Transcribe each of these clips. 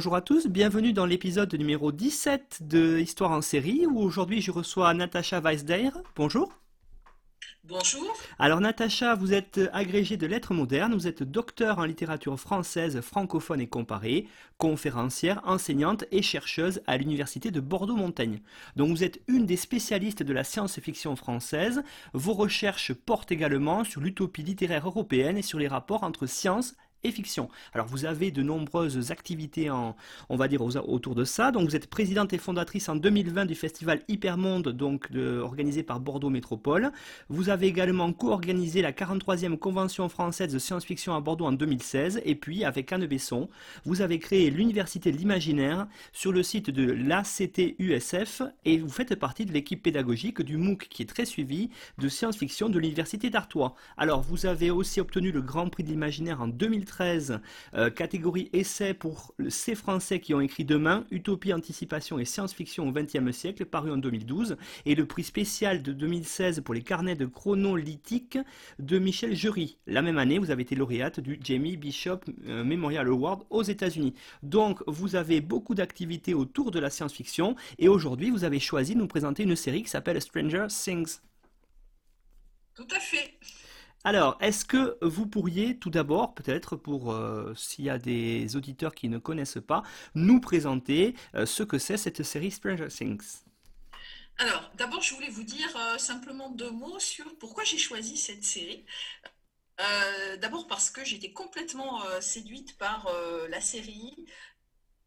Bonjour à tous, bienvenue dans l'épisode numéro 17 de Histoire en série où aujourd'hui je reçois Natacha Weisdeir. Bonjour. Bonjour. Alors Natacha, vous êtes agrégée de lettres modernes, vous êtes docteur en littérature française, francophone et comparée, conférencière, enseignante et chercheuse à l'université de Bordeaux-Montaigne. Donc vous êtes une des spécialistes de la science-fiction française. Vos recherches portent également sur l'utopie littéraire européenne et sur les rapports entre science et fiction. Alors vous avez de nombreuses activités en, on va dire autour de ça. Donc vous êtes présidente et fondatrice en 2020 du festival Hypermonde, donc organisé par Bordeaux Métropole. Vous avez également co-organisé la 43e convention française de science-fiction à Bordeaux en 2016. Et puis avec Anne Besson, vous avez créé l'université de l'imaginaire sur le site de l'ACTUSF et vous faites partie de l'équipe pédagogique du MOOC qui est très suivi de science-fiction de l'université d'Artois. Alors vous avez aussi obtenu le Grand Prix de l'imaginaire en 2013 2013, euh, catégorie essai pour ces Français qui ont écrit Demain, Utopie, Anticipation et Science-Fiction au XXe siècle, paru en 2012, et le prix spécial de 2016 pour les carnets de chronolytique de Michel Jury. La même année, vous avez été lauréate du Jamie Bishop euh, Memorial Award aux États-Unis. Donc, vous avez beaucoup d'activités autour de la science-fiction, et aujourd'hui, vous avez choisi de nous présenter une série qui s'appelle Stranger Things. Tout à fait. Alors, est-ce que vous pourriez tout d'abord, peut-être pour euh, s'il y a des auditeurs qui ne connaissent pas, nous présenter euh, ce que c'est cette série Stranger Things? Alors, d'abord, je voulais vous dire euh, simplement deux mots sur pourquoi j'ai choisi cette série. d'abord parce que j'étais complètement séduite par la série,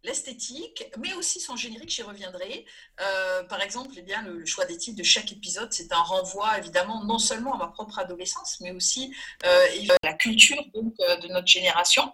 l'esthétique, mais aussi son générique, j'y reviendrai. Euh, par exemple, eh bien, le, choix des titres de chaque épisode, c'est un renvoi évidemment non seulement à ma propre adolescence, mais aussi euh, à la culture donc, euh, de notre génération.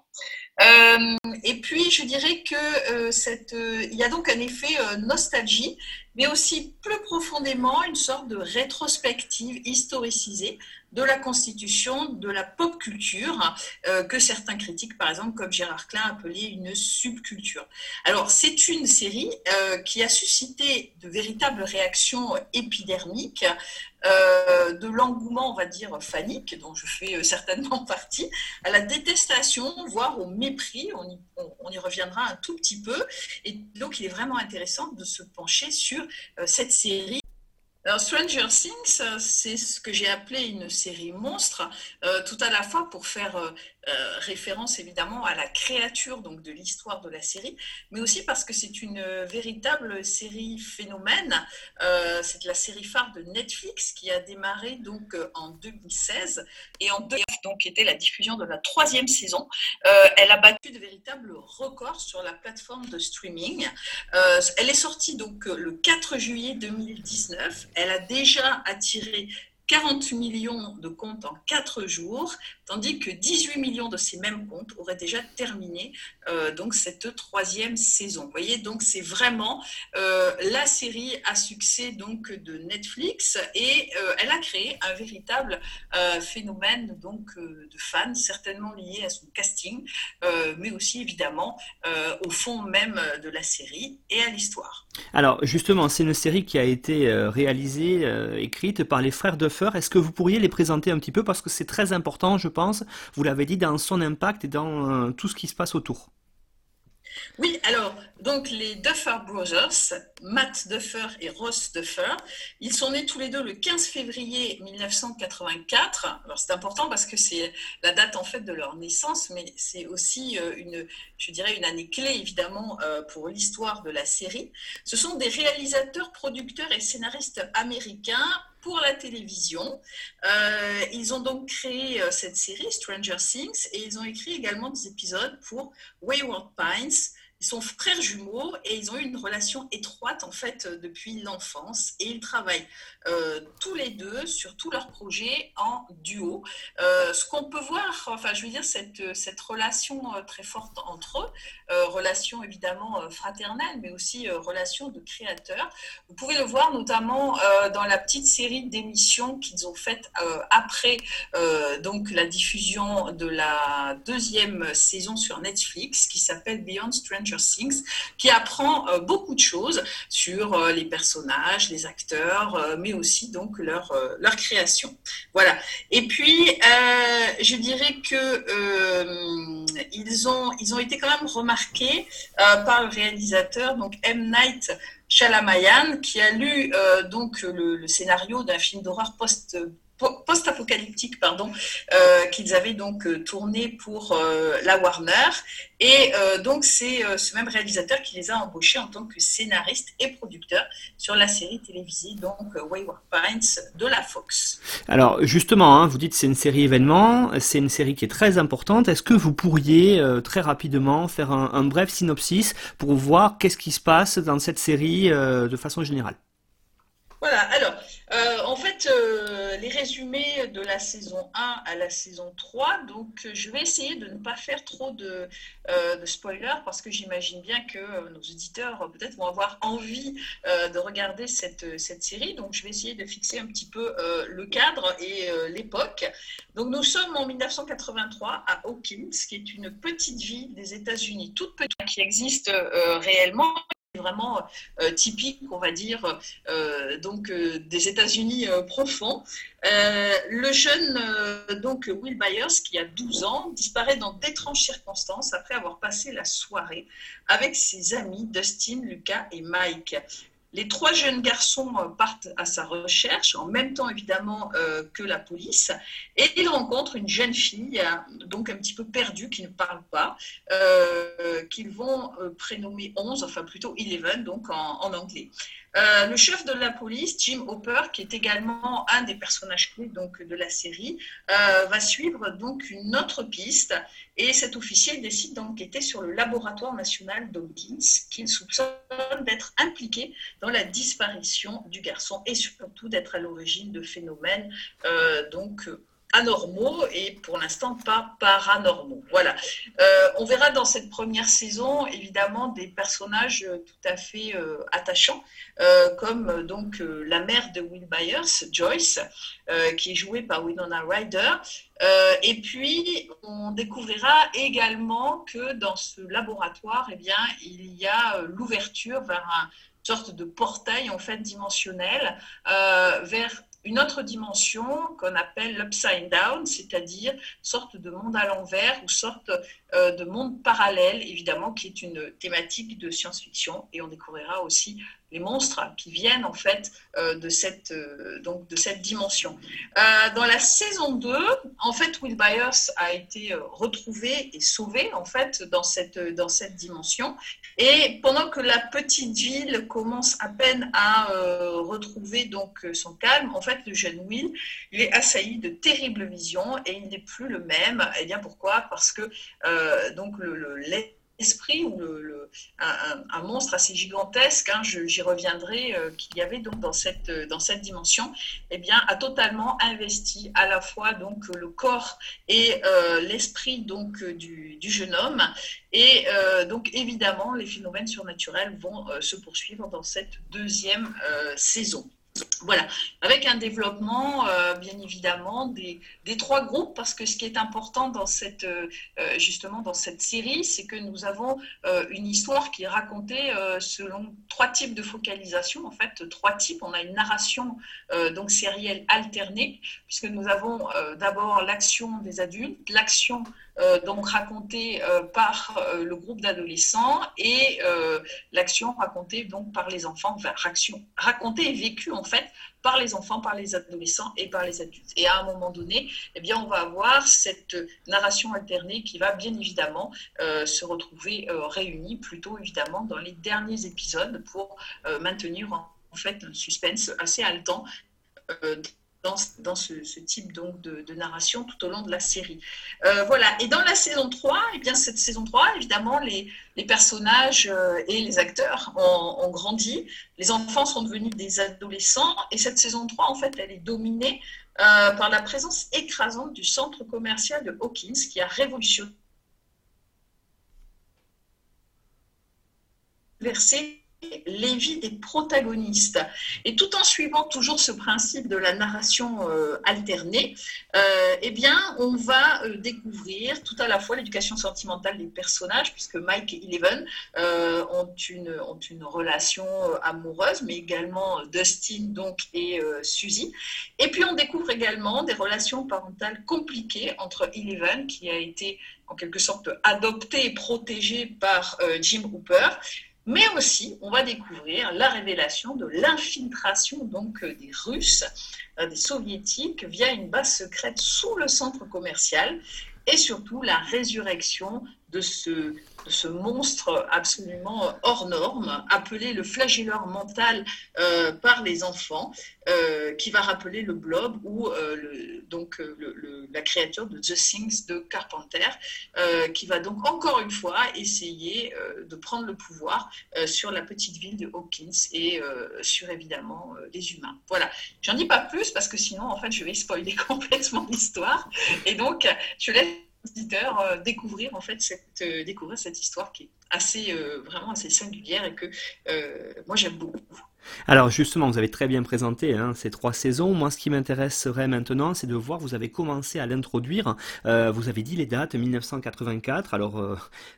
et puis, je dirais que il y a donc un effet nostalgie, mais aussi plus profondément une sorte de rétrospective historicisée de la constitution de la pop culture euh, que certains critiques, par exemple, comme Gérard Klein, appelaient une subculture. Alors, c'est une série euh, qui a suscité de véritables réactions épidermiques, euh, de l'engouement, on va dire, fanique, dont je fais certainement partie, à la détestation, voire au mépris, on y, reviendra un tout petit peu. Et donc, il est vraiment intéressant de se pencher sur cette série. Alors, Stranger Things, c'est ce que j'ai appelé une série monstre, euh, tout à la fois pour faire euh, euh, référence évidemment à la créature donc de l'histoire de la série, mais aussi parce que c'est une véritable série phénomène. c'est la série phare de Netflix qui a démarré donc en 2016 et en 2009 donc était la diffusion de la troisième saison. elle a battu de véritables records sur la plateforme de streaming. elle est sortie donc le 4 juillet 2019 elle a déjà attiré 40 millions de comptes en 4 jours, tandis que 18 millions de ces mêmes comptes auraient déjà terminé euh, donc cette troisième saison. Vous voyez, donc c'est vraiment euh, la série à succès donc de Netflix et euh, elle a créé un véritable phénomène donc de fans, certainement lié à son casting, mais aussi évidemment au fond même de la série et à l'histoire. Alors justement, c'est une série qui a été réalisée, écrite par les frères de est-ce que vous pourriez les présenter un petit peu parce que c'est très important, je pense, vous l'avez dit, dans son impact et dans euh, tout ce qui se passe autour. Oui, alors, donc les Duffer Brothers, Matt Duffer et Ross Duffer, ils sont nés tous les deux le 15 février 1984. Alors, c'est important parce que c'est la date en fait de leur naissance, mais c'est aussi euh, une, je dirais, une année clé évidemment euh, pour l'histoire de la série. Ce sont des réalisateurs, producteurs et scénaristes américains pour la télévision. Euh, ils ont donc créé cette série, Stranger Things, et ils ont écrit également des épisodes pour Wayward Pines, Ils sont frères jumeaux et ils ont eu une relation étroite en fait depuis l'enfance et ils travaillent euh, tous les deux sur tous leurs projets en duo. Euh, ce qu'on peut voir, enfin je veux dire cette, cette relation euh, très forte entre eux, relation évidemment fraternelle mais aussi relation de créateurs. Vous pouvez le voir notamment dans la petite série d'émissions qu'ils ont faites après donc la diffusion de la deuxième saison sur Netflix qui s'appelle Beyond Things, qui apprend beaucoup de choses sur les personnages, les acteurs, mais aussi donc leur, euh, leur création. Voilà. Et puis, euh, je dirais que euh, ils, ont, ils ont été quand même remarqués par le réalisateur, donc M. Night Shalamayan, qui a lu donc le, le scénario d'un film d'horreur post post-apocalyptique pardon euh, qu'ils avaient donc euh, tourné pour euh, la Warner et donc c'est ce même réalisateur qui les a embauchés en tant que scénariste et producteur sur la série télévisée donc Wayward Pines de la Fox. Alors justement, hein, vous dites c'est une série événement, c'est une série qui est très importante. Est-ce que vous pourriez très rapidement faire un, un, bref synopsis pour voir qu'est-ce qui se passe dans cette série de façon générale? Voilà. Alors euh, en fait, euh, les résumés de la saison 1 à la saison 3, donc euh, je vais essayer de ne pas faire trop de, spoilers parce que j'imagine bien que nos auditeurs peut-être vont avoir envie de regarder cette, cette série. Donc je vais essayer de fixer un petit peu le cadre et l'époque. Donc nous sommes en 1983 à Hawkins, qui est une petite ville des États-Unis, toute petite, qui existe réellement vraiment euh, typique, on va dire, euh, donc euh, des États-Unis profonds. le jeune donc Will Byers, qui a 12 ans, disparaît dans d'étranges circonstances après avoir passé la soirée avec ses amis Dustin, Lucas et Mike. Les trois jeunes garçons euh, partent à sa recherche, en même temps évidemment euh, que la police, et ils rencontrent une jeune fille, euh, donc un petit peu perdue, qui ne parle pas, qu'ils vont prénommer 11, enfin plutôt 11, donc en anglais. Euh, le chef de la police, Jim Hopper, qui est également un des personnages clés donc, de la série, euh, va suivre donc une autre piste. Et cet officier décide d'enquêter sur le laboratoire national d'Hawkins qu'il soupçonne d'être impliqué dans la disparition du garçon et surtout d'être à l'origine de phénomènes euh, anormaux et pour l'instant pas paranormaux. Voilà. Euh, on verra dans cette première saison évidemment des personnages euh, tout à fait euh, attachants, comme donc la mère de Will Byers, Joyce, qui est jouée par Winona Ryder. et puis on découvrira également que dans ce laboratoire, eh bien, il y a l'ouverture vers un sorte de portail en fait dimensionnel vers une autre dimension qu'on appelle l'upside down, c'est-à-dire sorte de monde à l'envers ou sorte euh, de monde parallèle, évidemment, qui est une thématique de science-fiction. Et on découvrira aussi les monstres qui viennent en fait euh, de, cette, euh, donc, de cette dimension. dans la saison 2, en fait, Will Byers a été retrouvé et sauvé en fait dans cette, dans cette dimension. Et pendant que la petite ville commence à peine à retrouver donc son calme, en fait, le jeune Will, il est assailli de terribles visions et il n'est plus le même. Et eh bien pourquoi? Parce que euh, donc le, l'esprit ou un, monstre assez gigantesque, hein, j'y reviendrai, euh, qu'il y avait donc dans cette, cette dimension, eh a totalement investi à la fois donc le corps et euh, l'esprit donc du, du, jeune homme. Et donc évidemment, les phénomènes surnaturels vont se poursuivre dans cette deuxième saison. Voilà, avec un développement, euh, bien évidemment, des, trois groupes, parce que ce qui est important dans cette, euh, euh, justement dans cette série, c'est que nous avons une histoire qui est racontée selon trois types de focalisation, en fait, trois types. On a une narration donc sérielle alternée, puisque nous avons d'abord l'action des adultes, l'action donc racontée euh, par euh, le groupe d'adolescents et l'action racontée donc par les enfants, enfin racontée et vécue en fait par les enfants, par les adolescents et par les adultes. Et à un moment donné, eh bien, on va avoir cette narration alternée qui va bien évidemment se retrouver réunie plutôt évidemment dans les derniers épisodes pour maintenir en, fait un suspense assez haletant dans, ce, type donc de, narration tout au long de la série. Euh, voilà, et dans la saison 3, et eh bien cette saison 3, évidemment, les, personnages euh, et les acteurs ont, grandi, les enfants sont devenus des adolescents, et cette saison 3, en fait, elle est dominée euh, par la présence écrasante du centre commercial de Hawkins, qui a révolutionné versé les vies des protagonistes. Et tout en suivant toujours ce principe de la narration euh, alternée, euh, eh bien, on va euh, découvrir tout à la fois l'éducation sentimentale des personnages, puisque Mike et Eleven ont, une, ont une relation amoureuse, mais également Dustin donc, et Suzy. Et puis, on découvre également des relations parentales compliquées entre Eleven, qui a été en quelque sorte adopté et protégé par Jim Hooper, mais aussi on va découvrir la révélation de l'infiltration euh, des Russes, euh, des Soviétiques via une base secrète sous le centre commercial et surtout la résurrection de ce ce monstre absolument hors norme, appelé le flagelleur mental euh, par les enfants, euh, qui va rappeler le blob ou euh, donc la créature de The Things de Carpenter, qui va donc encore une fois essayer de prendre le pouvoir sur la petite ville de Hawkins et sur évidemment les humains. Voilà, j'en dis pas plus parce que sinon en fait je vais spoiler complètement l'histoire et donc je laisse euh, découvrir en fait cette, euh, découvrir cette histoire qui est assez euh, vraiment assez singulière et que moi j'aime beaucoup. Alors justement, vous avez très bien présenté hein, ces trois saisons. Moi, ce qui m'intéresserait maintenant, c'est de voir, vous avez commencé à l'introduire. Euh, vous avez dit les dates, 1984. Alors, euh,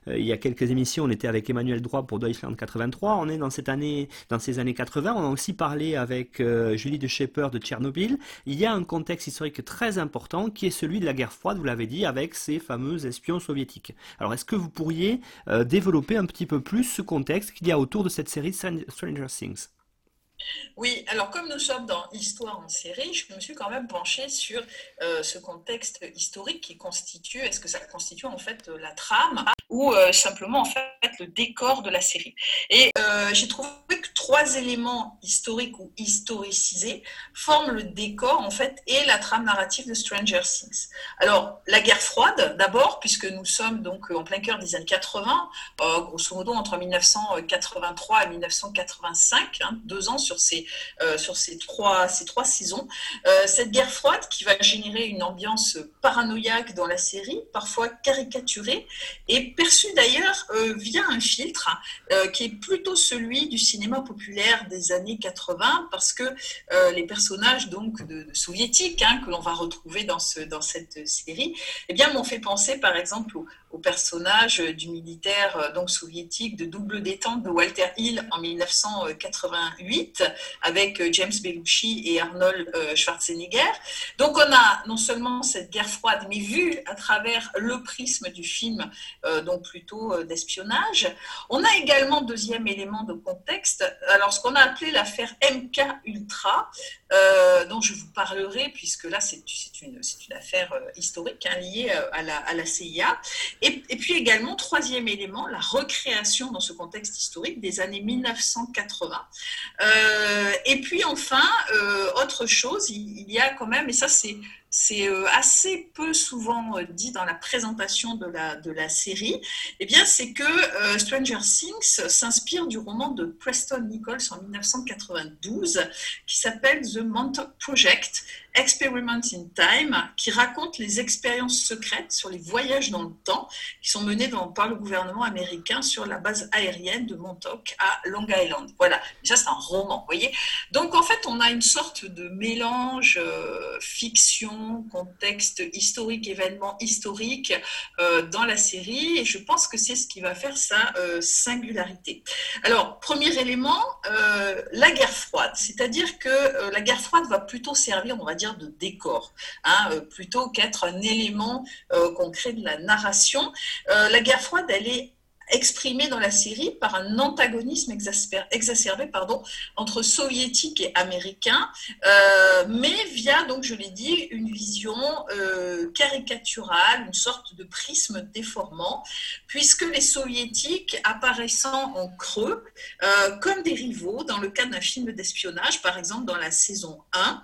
il y a quelques émissions, on était avec Emmanuel Droit pour Deutschland 83. On est dans cette année, dans ces années 80. On a aussi parlé avec euh, Julie de Schepper de Tchernobyl. Il y a un contexte historique très important qui est celui de la guerre froide, vous l'avez dit, avec ces fameux espions soviétiques. Alors, est-ce que vous pourriez développer un petit peu plus ce contexte qu'il y a autour de cette série Stranger Things? Oui, alors comme nous sommes dans Histoire en série, je me suis quand même penchée sur euh, ce contexte historique qui constitue, est-ce que ça constitue en fait la trame? Ou euh, simplement en fait le décor de la série. Et euh, j'ai trouvé que trois éléments historiques ou historicisés forment le décor en fait et la trame narrative de Stranger Things. Alors la guerre froide d'abord, puisque nous sommes donc en plein cœur des années 80, grosso modo entre 1983 et 1985, hein, deux ans sur ces, euh, sur ces, trois, ces trois saisons. Euh, cette guerre froide qui va générer une ambiance paranoïaque dans la série, parfois caricaturée, et perçue d'ailleurs euh, via un filtre qui est plutôt celui du cinéma populaire des années 80, parce que les personnages donc soviétiques hein, que l'on va retrouver dans, ce, dans cette série, eh m'ont fait penser par exemple au, au personnage du militaire donc soviétique de double détente de Walter Hill en 1988 avec euh, James Belushi et Arnold euh, Schwarzenegger. Donc on a non seulement cette guerre froide, mais vue à travers le prisme du film, euh, donc plutôt d'espionnage. On a également, deuxième élément de contexte, alors ce qu'on a appelé l'affaire MK Ultra, dont je vous parlerai, puisque là c'est une, une, affaire historique hein, liée à la, à la CIA. Et, puis également, troisième élément, la recréation dans ce contexte historique des années 1980. Euh, et puis enfin, euh, autre chose, il, y a quand même, et ça c'est c'est euh, assez peu souvent dit dans la présentation de la, série, eh bien, c'est que Stranger Things s'inspire du roman de Preston Nichols en 1992 qui s'appelle The Montauk Project Experiment in Time, qui raconte les expériences secrètes sur les voyages dans le temps qui sont menées par le gouvernement américain sur la base aérienne de Montauk à Long Island. Voilà, ça c'est un roman, vous voyez. Donc en fait, on a une sorte de mélange euh, fiction, contexte historique, événement historique euh, dans la série, et je pense que c'est ce qui va faire sa euh, singularité. Alors, premier élément, la guerre froide, c'est-à-dire que la guerre froide va plutôt servir, on va dire, de décor, hein, euh, plutôt qu'être un élément euh, concret de la narration. Euh, la guerre froide, elle est exprimé dans la série par un antagonisme exacerbé entre soviétiques et américains, euh, mais via, donc je l'ai dit, une vision euh, caricaturale, une sorte de prisme déformant, puisque les soviétiques apparaissant en creux euh, comme des rivaux dans le cadre d'un film d'espionnage, par exemple dans la saison 1,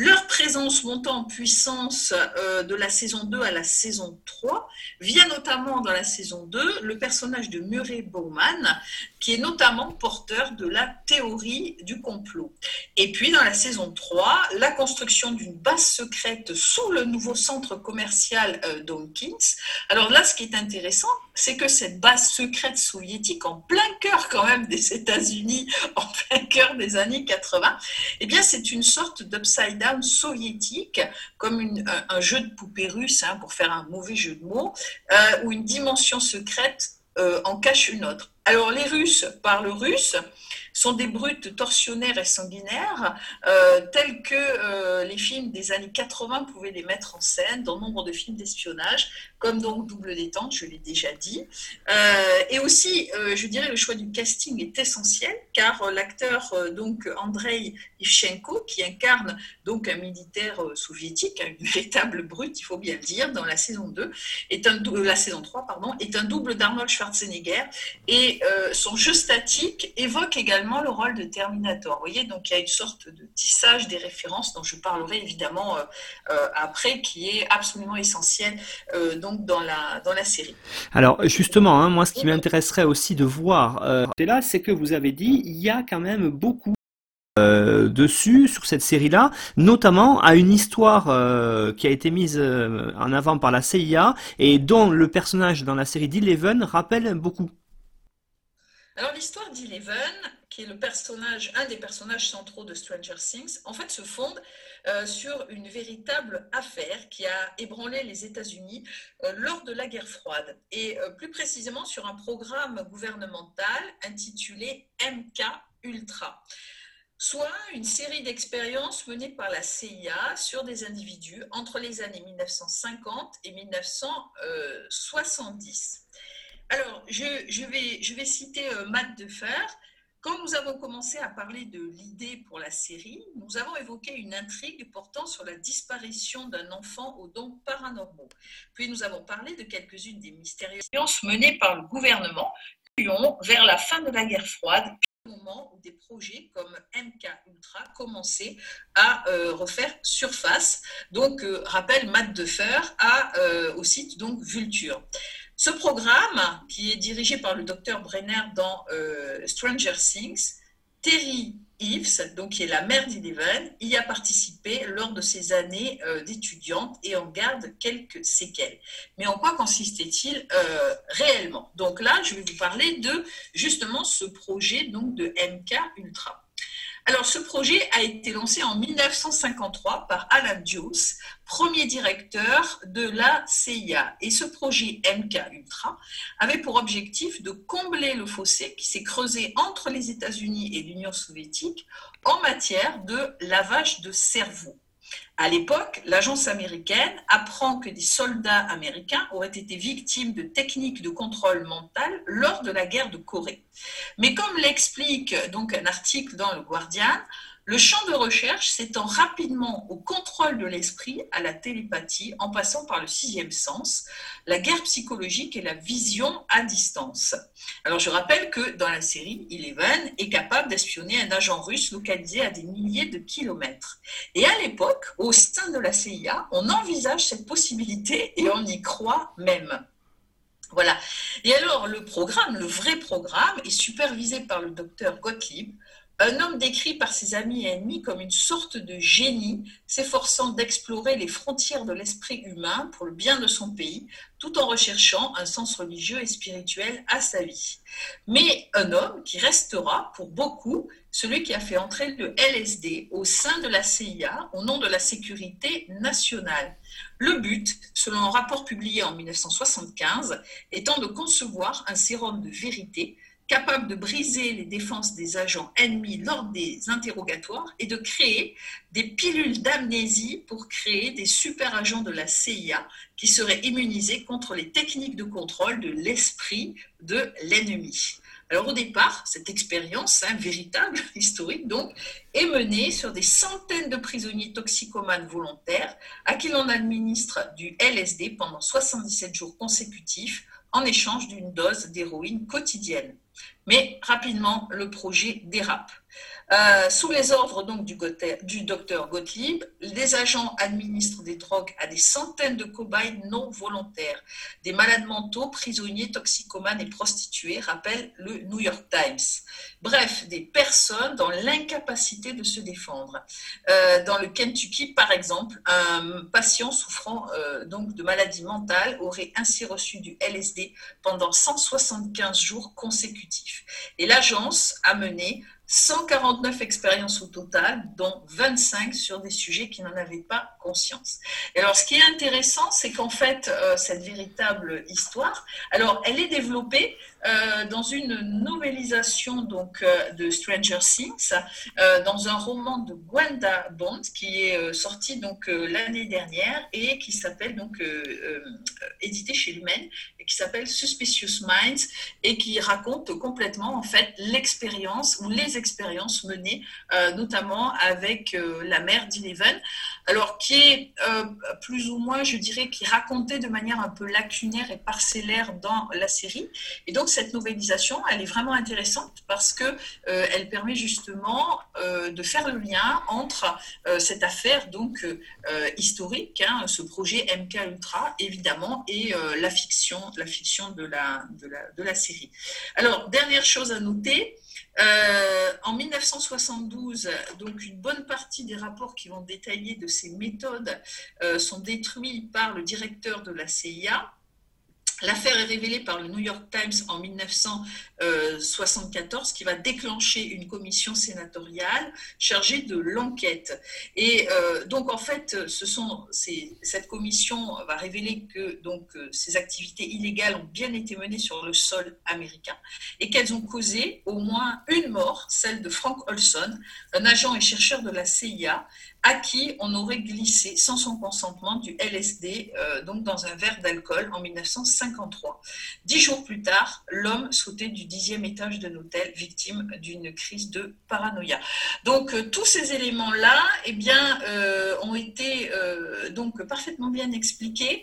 Leur présence montant en puissance euh, de la saison 2 à la saison 3 vient notamment dans la saison 2 le personnage de Murray Bowman, qui est notamment porteur de la théorie du complot. Et puis dans la saison 3, la construction d'une base secrète sous le nouveau centre commercial euh, Dawkins. Alors là, ce qui est intéressant, c'est que cette base secrète soviétique, en plein cœur quand même des États-Unis, en plein cœur des années 80, eh bien c'est une sorte d'upside down soviétique, comme un, jeu de poupée russe, hein, pour faire un mauvais jeu de mots, euh, où une dimension secrète euh, en cache une autre. Alors les Russes parlent russe, sont des brutes torsionnaires et sanguinaires, euh, tels que les films des années 80 pouvaient les mettre en scène dans nombre de films d'espionnage, comme donc Double Détente, je l'ai déjà dit. et aussi, je dirais, le choix du casting est essentiel, car l'acteur donc Andrei Ivchenko, qui incarne donc un militaire euh, soviétique, une véritable brute, il faut bien le dire, dans la saison 2, est un, la saison 3, pardon, est un double d'Arnold Schwarzenegger, et euh, son jeu statique évoque également le rôle de Terminator. Vous voyez, donc il y a une sorte de tissage des références dont je parlerai évidemment euh, après, qui est absolument essentiel donc dans la, dans la série. Alors justement, hein, moi ce qui m'intéresserait aussi de voir, là, c'est que vous avez dit, il y a quand même beaucoup euh, dessus, sur cette série-là, notamment à une histoire euh, qui a été mise euh, en avant par la CIA et dont le personnage dans la série d'Eleven rappelle beaucoup. Alors l'histoire d'Eleven, qui est le personnage, un des personnages centraux de Stranger Things, en fait se fonde sur une véritable affaire qui a ébranlé les États-Unis lors de la guerre froide, et plus précisément sur un programme gouvernemental intitulé MK Ultra soit une série d'expériences menées par la CIA sur des individus entre les années 1950 et 1970. Alors, je, vais, je vais, citer euh, Matt Defer. Quand nous avons commencé à parler de l'idée pour la série, nous avons évoqué une intrigue portant sur la disparition d'un enfant aux dons paranormaux. Puis nous avons parlé de quelques-unes des mystérieuses expériences menées par le gouvernement vers la fin de la guerre froide, moment où des projets comme MK Ultra commençaient à euh, refaire surface. Donc, euh, rappelle Matt Defer à, euh, au site donc Vulture. Ce programme, qui est dirigé par le docteur Brenner dans Stranger Things, Terry Eves, donc qui est la mère d'Eleven, y a participé lors de ses années euh, d'étudiante et en garde quelques séquelles. Mais en quoi consistait-il euh, réellement? Donc là, je vais vous parler de justement ce projet donc de MK Ultra. Ce projet a été lancé en 1953 par Alan Deuce, premier directeur de la CIA. Et ce projet MK Ultra avait pour objectif de combler le fossé qui s'est creusé entre les États-Unis et l'Union soviétique en matière de lavage de cerveau. À l'époque, l'agence américaine apprend que des soldats américains auraient été victimes de techniques de contrôle mental lors de la guerre de Corée. Mais comme l'explique donc un article dans le Guardian, le champ de recherche s'étend rapidement au contrôle de l'esprit, à la télépathie, en passant par le sixième sens, la guerre psychologique et la vision à distance. Alors je rappelle que dans la série, Eleven est capable d'espionner un agent russe localisé à des milliers de kilomètres. Et à l'époque, au sein de la CIA, on envisage cette possibilité et on y croit même. Voilà. Et alors, le programme, le vrai programme, est supervisé par le docteur Gottlieb, un homme décrit par ses amis et ennemis comme une sorte de génie, s'efforçant d'explorer les frontières de l'esprit humain pour le bien de son pays, tout en recherchant un sens religieux et spirituel à sa vie. Mais un homme qui restera, pour beaucoup, celui qui a fait entrer le LSD au sein de la CIA au nom de la sécurité nationale. Le but, selon un rapport publié en 1975, étant de concevoir un sérum de vérité capable de briser les défenses des agents ennemis lors des interrogatoires et de créer des pilules d'amnésie pour créer des super agents de la CIA qui seraient immunisés contre les techniques de contrôle de l'esprit de l'ennemi. Alors au départ, cette expérience, hein, véritable, historique donc, est menée sur des centaines de prisonniers toxicomanes volontaires à qui l'on administre du LSD pendant 77 jours consécutifs en échange d'une dose d'héroïne quotidienne. Mais rapidement, le projet dérape. Euh, sous les ordres donc du, docteur Gottlieb, les agents administrent des drogues à des centaines de cobayes non volontaires, des malades mentaux, prisonniers, toxicomanes et prostituées, rappelle le New York Times. Bref, des personnes dans l'incapacité de se défendre. Euh, dans le Kentucky, par exemple, un patient souffrant euh, donc de maladie mentale aurait ainsi reçu du LSD pendant 175 jours consécutifs. Et l'agence a mené 149 expériences au total, dont 25 sur des sujets qui n'en avaient pas conscience. Et alors, ce qui est intéressant, c'est qu'en fait, euh, cette véritable histoire, alors, elle est développée euh, dans une novélisation donc euh, de Stranger Things, dans un roman de Gwenda Bond qui est sorti donc l'année dernière et qui s'appelle donc édité chez Lumen et qui s'appelle Suspicious Minds et qui raconte complètement en fait l'expérience ou les expériences menées notamment avec la mère d'Eleven. Alors qui est plus ou moins, je dirais, qui racontait de manière un peu lacunaire et parcellaire dans la série. Et donc cette novélisation, elle est vraiment intéressante parce que euh, elle permet justement euh, de faire le lien entre euh, cette affaire donc historique, hein, ce projet MK Ultra évidemment, et la fiction, la fiction de la, de la, de la série. Alors dernière chose à noter. En 1972, donc une bonne partie des rapports qui vont détailler de ces méthodes sont détruits par le directeur de la CIA. L'affaire est révélée par le New York Times en 1974, qui va déclencher une commission sénatoriale chargée de l'enquête. Et euh, donc, en fait, cette commission va révéler que donc, euh, ces activités illégales ont bien été menées sur le sol américain et qu'elles ont causé au moins une mort, celle de Frank Olson, un agent et chercheur de la CIA, à qui on aurait glissé sans son consentement du LSD euh, donc dans un verre d'alcool en 1953. Dix jours plus tard, l'homme sautait du dixième étage d'un hôtel victime d'une crise de paranoïa. Donc euh, tous ces éléments-là eh bien, euh, ont été donc parfaitement bien expliqués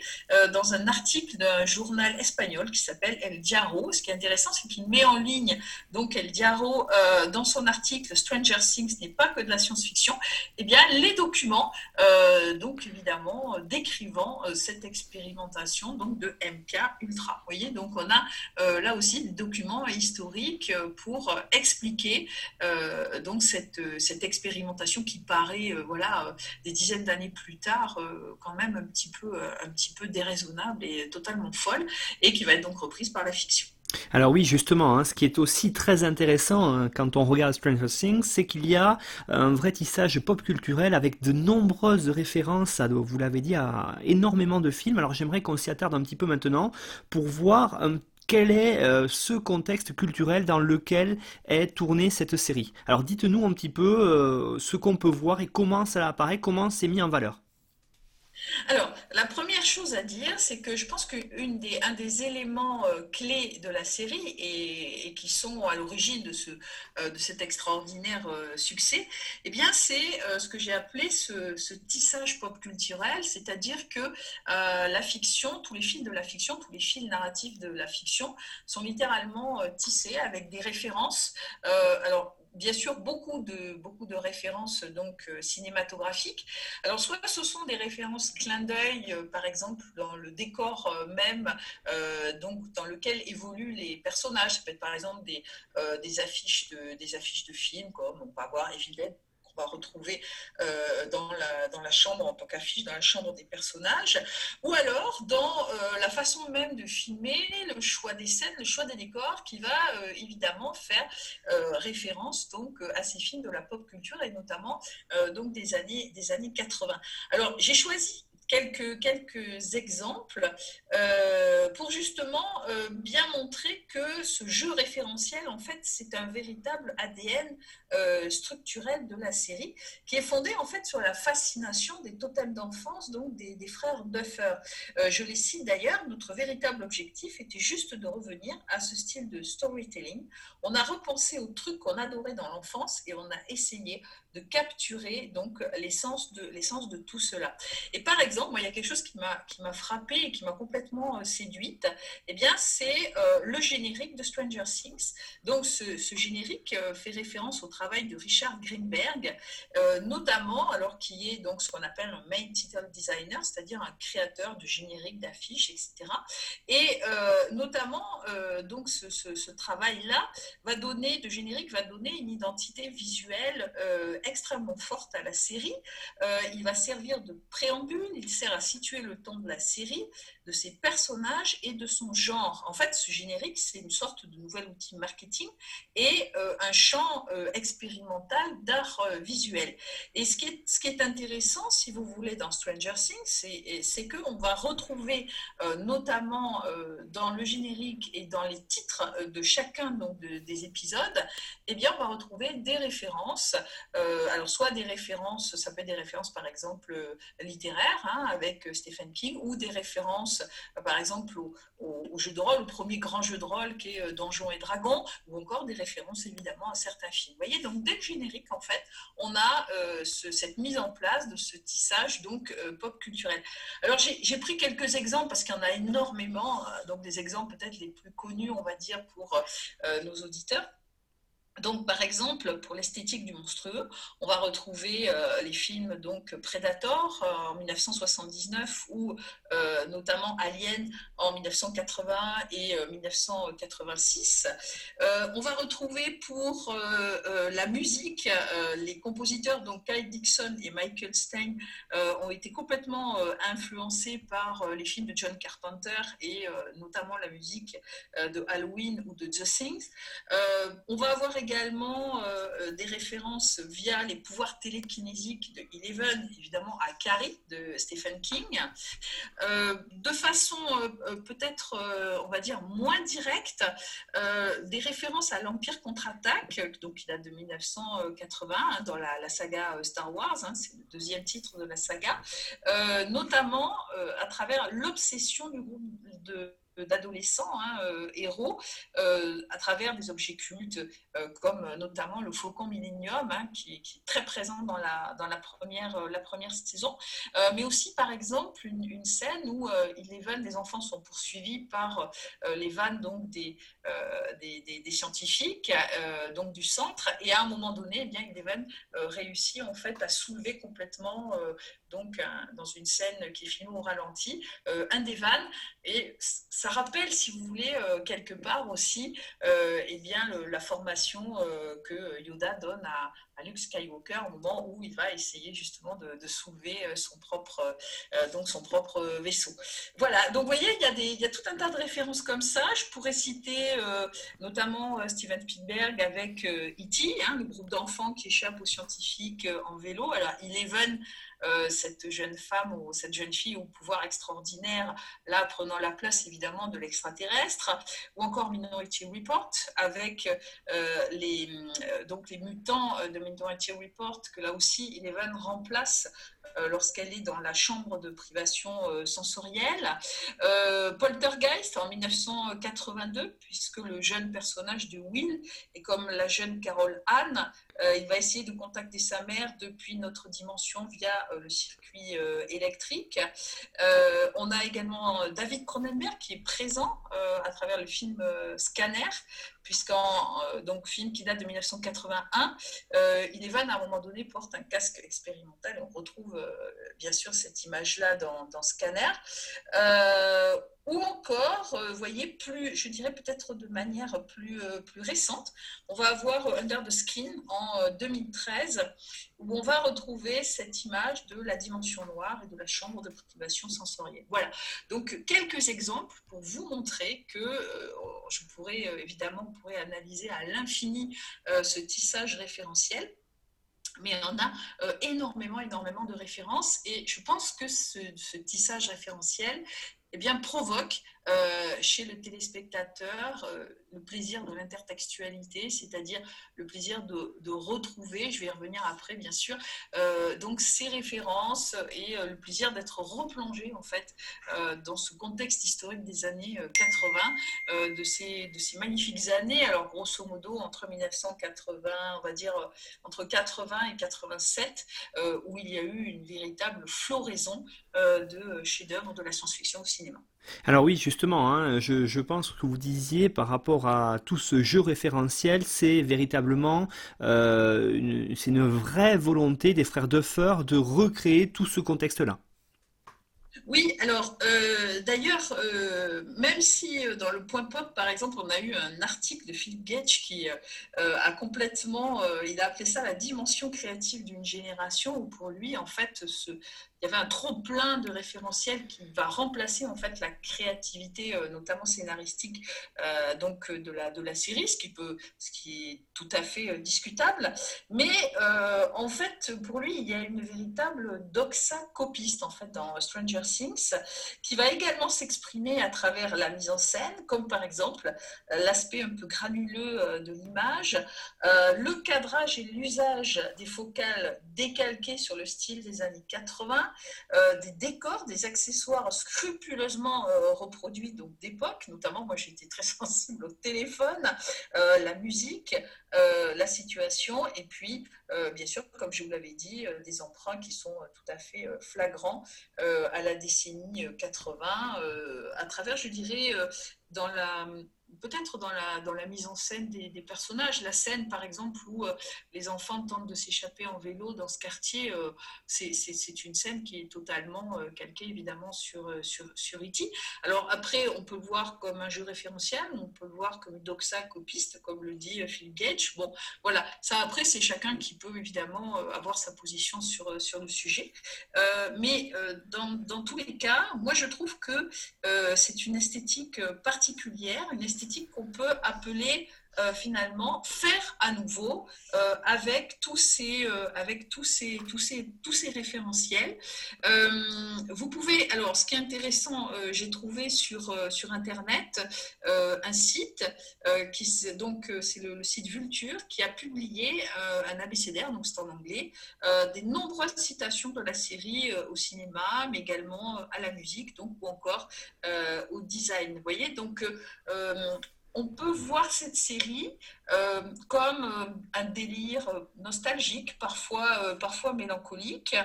dans un article d'un journal espagnol qui s'appelle El Diaro. Ce qui est intéressant, c'est qu'il met en ligne donc El Diaro dans son article Stranger Things n'est pas que de la science-fiction. Eh bien, les documents, euh, donc évidemment euh, décrivant euh, cette expérimentation donc de MK Ultra. Voyez, donc on a là aussi des documents historiques pour expliquer donc cette, cette expérimentation qui paraît voilà des dizaines d'années plus tard quand même un petit peu un petit peu déraisonnable et totalement folle et qui va être donc reprise par la fiction. Alors oui, justement, hein, ce qui est aussi très intéressant hein, quand on regarde Stranger Things, c'est qu'il y a un vrai tissage pop culturel avec de nombreuses références, à, vous l'avez dit, à énormément de films. Alors j'aimerais qu'on s'y attarde un petit peu maintenant pour voir quel est euh, ce contexte culturel dans lequel est tournée cette série. Alors dites-nous un petit peu euh, ce qu'on peut voir et comment ça apparaît, comment c'est mis en valeur. Alors, la première chose à dire, c'est que je pense qu'un des, des éléments euh, clés de la série et, qui sont à l'origine de, euh, cet extraordinaire euh, succès, eh bien, c'est ce que j'ai appelé ce, tissage pop culturel, c'est-à-dire que la fiction, tous les films de la fiction, tous les films narratifs de la fiction sont littéralement tissés avec des références. Bien sûr beaucoup de, beaucoup de références donc euh, cinématographiques. Alors soit ce sont des références clin d'œil, euh, par exemple dans le décor euh, même, donc dans lequel évoluent les personnages. Ça peut être par exemple des, des affiches de des affiches de films comme on peut avoir évidemment retrouver euh, dans, la, dans la chambre en tant qu'affiche, dans la chambre des personnages, ou alors dans euh, la façon même de filmer, le choix des scènes, le choix des décors, qui va euh, évidemment faire référence donc à ces films de la pop culture et notamment donc des années, des années 80. Alors j'ai choisi quelques, quelques exemples pour justement bien montrer que ce jeu référentiel, en fait, c'est un véritable ADN euh, structurel de la série qui est fondé en fait sur la fascination des totems d'enfance, donc des, frères Duffer. je les cite d'ailleurs, notre véritable objectif était juste de revenir à ce style de storytelling. On a repensé aux trucs qu'on adorait dans l'enfance et on a essayé de capturer donc l'essence de, l'essence de tout cela. Et par exemple, il y a quelque chose qui m'a, qui m'a frappé et qui m'a complètement euh, séduite, eh bien, c'est euh, le générique de Stranger Things. Donc, ce, générique euh, fait référence au travail de Richard Greenberg, notamment, alors qui est donc ce qu'on appelle un main title designer, c'est-à-dire un créateur de génériques, d'affiches, etc. Et notamment, donc ce, ce travail-là va donner, de générique, va donner une identité visuelle extrêmement forte à la série. il va servir de préambule, il sert à situer le ton de la série, de ses personnages et de son genre. En fait, ce générique, c'est une sorte de nouvel outil marketing et euh, un champ euh, expérimental d'art euh, visuel. Et ce qui, est, ce qui est intéressant, si vous voulez, dans Stranger Things, c'est qu'on va retrouver, notamment dans le générique et dans les titres de chacun des épisodes, eh bien, on va retrouver des références. alors, soit des références, ça peut être des références, par exemple, littéraires, hein, avec Stephen King, ou des références, par exemple, au, jeu de rôle, au premier grand jeu de rôle qui est euh, Donjons et Dragons, ou encore des références évidemment à certains films. Vous voyez, donc dès le générique, en fait, on a euh, cette mise en place de ce tissage donc euh, pop culturel. Alors j'ai pris quelques exemples parce qu'il y en a énormément, donc des exemples peut-être les plus connus, on va dire, pour nos auditeurs. Donc, par exemple, pour l'esthétique du monstrueux, on va retrouver euh, les films donc Predator euh, en 1979 ou euh, notamment Alien en 1980 et 1986. on va retrouver pour la musique, les compositeurs donc Kyle Dixon et Michael Stein ont été complètement influencés par les films de John Carpenter et notamment la musique de Halloween ou de The Things. Euh, euh, des références via les pouvoirs télékinésiques de Eleven, évidemment à Carrie de Stephen King, euh, de façon peut-être, on va dire, moins directe, des références à l'Empire contre-attaque, donc qui date de 1980 hein, dans la, saga Star Wars, hein, c'est le deuxième titre de la saga, notamment à travers l'obsession du groupe de d'adolescents hein, euh, héros euh, à travers des objets cultes euh, comme notamment le faucon Millennium hein, qui, est très présent dans la, dans la, première, la première saison. Mais aussi par exemple une, scène où Eleven des enfants sont poursuivis par les vannes donc des, des, des, scientifiques donc du centre. Et à un moment donné eh bien Eleven réussit en fait à soulever complètement donc dans une scène qui est filmée au ralenti, un des vannes, et ça rappelle, si vous voulez, euh, quelque part aussi, euh, eh bien, la formation euh, que Yoda donne à, Luke Skywalker au moment où il va essayer justement de, soulever son propre, donc son propre vaisseau. Voilà, donc vous voyez, il y, a des, il y a tout un tas de références comme ça. Je pourrais citer notamment Steven Spielberg avec E.T., hein, le groupe d'enfants qui échappe aux scientifiques en vélo. Alors, Eleven euh, cette jeune femme ou cette jeune fille au pouvoir extraordinaire, là prenant la place évidemment de l'extraterrestre, ou encore Minority Report avec euh, les, euh, donc les mutants de Minority Report que là aussi Eleven remplace lorsqu'elle est dans la chambre de privation sensorielle. Poltergeist en 1982, puisque le jeune personnage de Will est comme la jeune Carol Anne, il va essayer de contacter sa mère depuis notre dimension via euh, le circuit euh, électrique. Euh, on a également David Cronenberg qui est présent à travers le film Scanner, puisqu'en donc film qui date de 1981, euh, Inevan à un moment donné porte un casque expérimental. On retrouve bien sûr cette image-là dans, dans, Scanner. Ou encore, vous voyez, plus, je dirais peut-être de manière plus, plus récente, on va avoir Under the Skin en 2013, où on va retrouver cette image de la dimension noire et de la chambre de privation sensorielle. Voilà, donc quelques exemples pour vous montrer que euh, je pourrais euh, évidemment on pourrait analyser à l'infini euh, ce tissage référentiel. Mais il y en a énormément, énormément de références. Et je pense que ce, ce tissage référentiel eh bien, provoque euh, chez le téléspectateur euh, le plaisir de l'intertextualité, c'est-à-dire le plaisir de, retrouver, je vais y revenir après bien sûr, euh, donc ces références et le plaisir d'être replongé en fait dans ce contexte historique des années 80, de, ces, de ces magnifiques années, alors grosso modo entre 1980, on va dire entre 80 et 87, où il y a eu une véritable floraison de chefs-d'œuvre de la science-fiction au cinéma. Alors oui, justement, hein, je, pense que vous disiez par rapport à tout ce jeu référentiel, c'est véritablement euh, c'est une vraie volonté des frères Duffer de recréer tout ce contexte-là. Oui, alors euh, d'ailleurs, euh, même si dans le point pop, par exemple, on a eu un article de Phil Gage qui a complètement, il a appelé ça la dimension créative d'une génération, où pour lui, en fait, ce, il y avait un trop plein de référentiels qui va remplacer en fait la créativité, euh, notamment scénaristique, euh, donc euh, de la de la série, ce qui peut, ce qui est tout à fait discutable. Mais en fait, pour lui, il y a une véritable doxa copiste en fait dans Stranger Things, qui va également s'exprimer à travers la mise en scène, comme par exemple l'aspect un peu granuleux de l'image, le cadrage et l'usage des focales décalquées sur le style des années 80 euh, des décors, des accessoires scrupuleusement euh, reproduits d'époque, notamment moi j'étais très sensible au téléphone, euh, la musique, la situation, et puis bien sûr, comme je vous l'avais dit, des emprunts qui sont tout à fait flagrants à la décennie 80, à travers, je dirais, dans la peut-être dans la, mise en scène des, personnages. La scène, par exemple, où euh, les enfants tentent de s'échapper en vélo dans ce quartier, euh, c'est une scène qui est totalement euh, calquée, évidemment, sur, sur, sur E.T. Alors après, on peut le voir comme un jeu référentiel, on peut le voir comme doxa copiste, comme le dit Phil Gage. Bon, voilà, ça après, c'est chacun qui peut, évidemment, avoir sa position sur, sur le sujet. mais dans, dans, tous les cas, moi, je trouve que c'est une esthétique particulière, une esthétique qu'on peut appeler euh, finalement faire à nouveau euh, avec tous ces euh, avec tous ces tous ces tous ces référentiels. Vous pouvez alors ce qui est intéressant j'ai trouvé sur sur internet un site qui donc c'est le, site Vulture qui a publié un abécédaire donc c'est en anglais des nombreuses citations de la série au cinéma mais également à la musique donc ou encore au design. Vous voyez donc on peut voir cette série euh, comme euh, un délire euh, nostalgique, parfois, parfois mélancolique,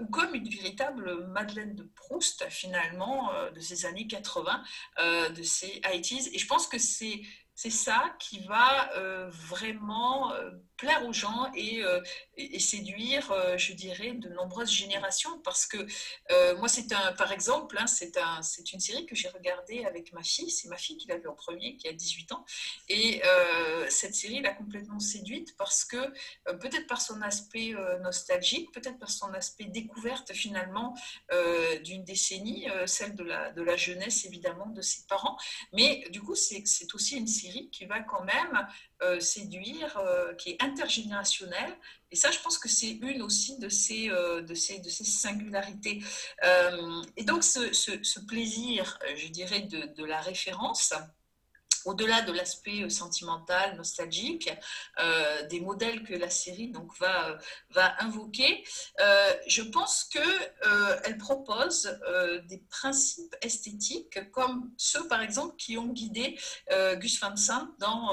ou comme une véritable Madeleine de Proust, finalement, de ces années 80, de ces 80 Et je pense que c'est ça qui va vraiment plaire aux gens et, euh, séduire, euh, je dirais, de nombreuses générations. Parce que euh, moi, c'est un, par exemple, hein, c'est un, une série que j'ai regardée avec ma fille. C'est ma fille qui l'a vue en premier, qui a 18 ans. Et cette série l'a complètement séduite parce que, peut-être par son aspect nostalgique, peut-être par son aspect découverte finalement d'une décennie, celle de la, de la jeunesse évidemment de ses parents. Mais du coup, c'est aussi une série qui va quand même euh, séduire, euh, qui est intergénérationnel. Et ça, je pense que c'est une aussi de ces, euh, de ces, de ces singularités. et donc, ce, ce, plaisir, je dirais, de, de la référence, au-delà de l'aspect euh, sentimental, nostalgique, euh, des modèles que la série donc va, euh, va invoquer, je pense qu'elle propose des principes esthétiques comme ceux, par exemple, qui ont guidé Gus Van Sant dans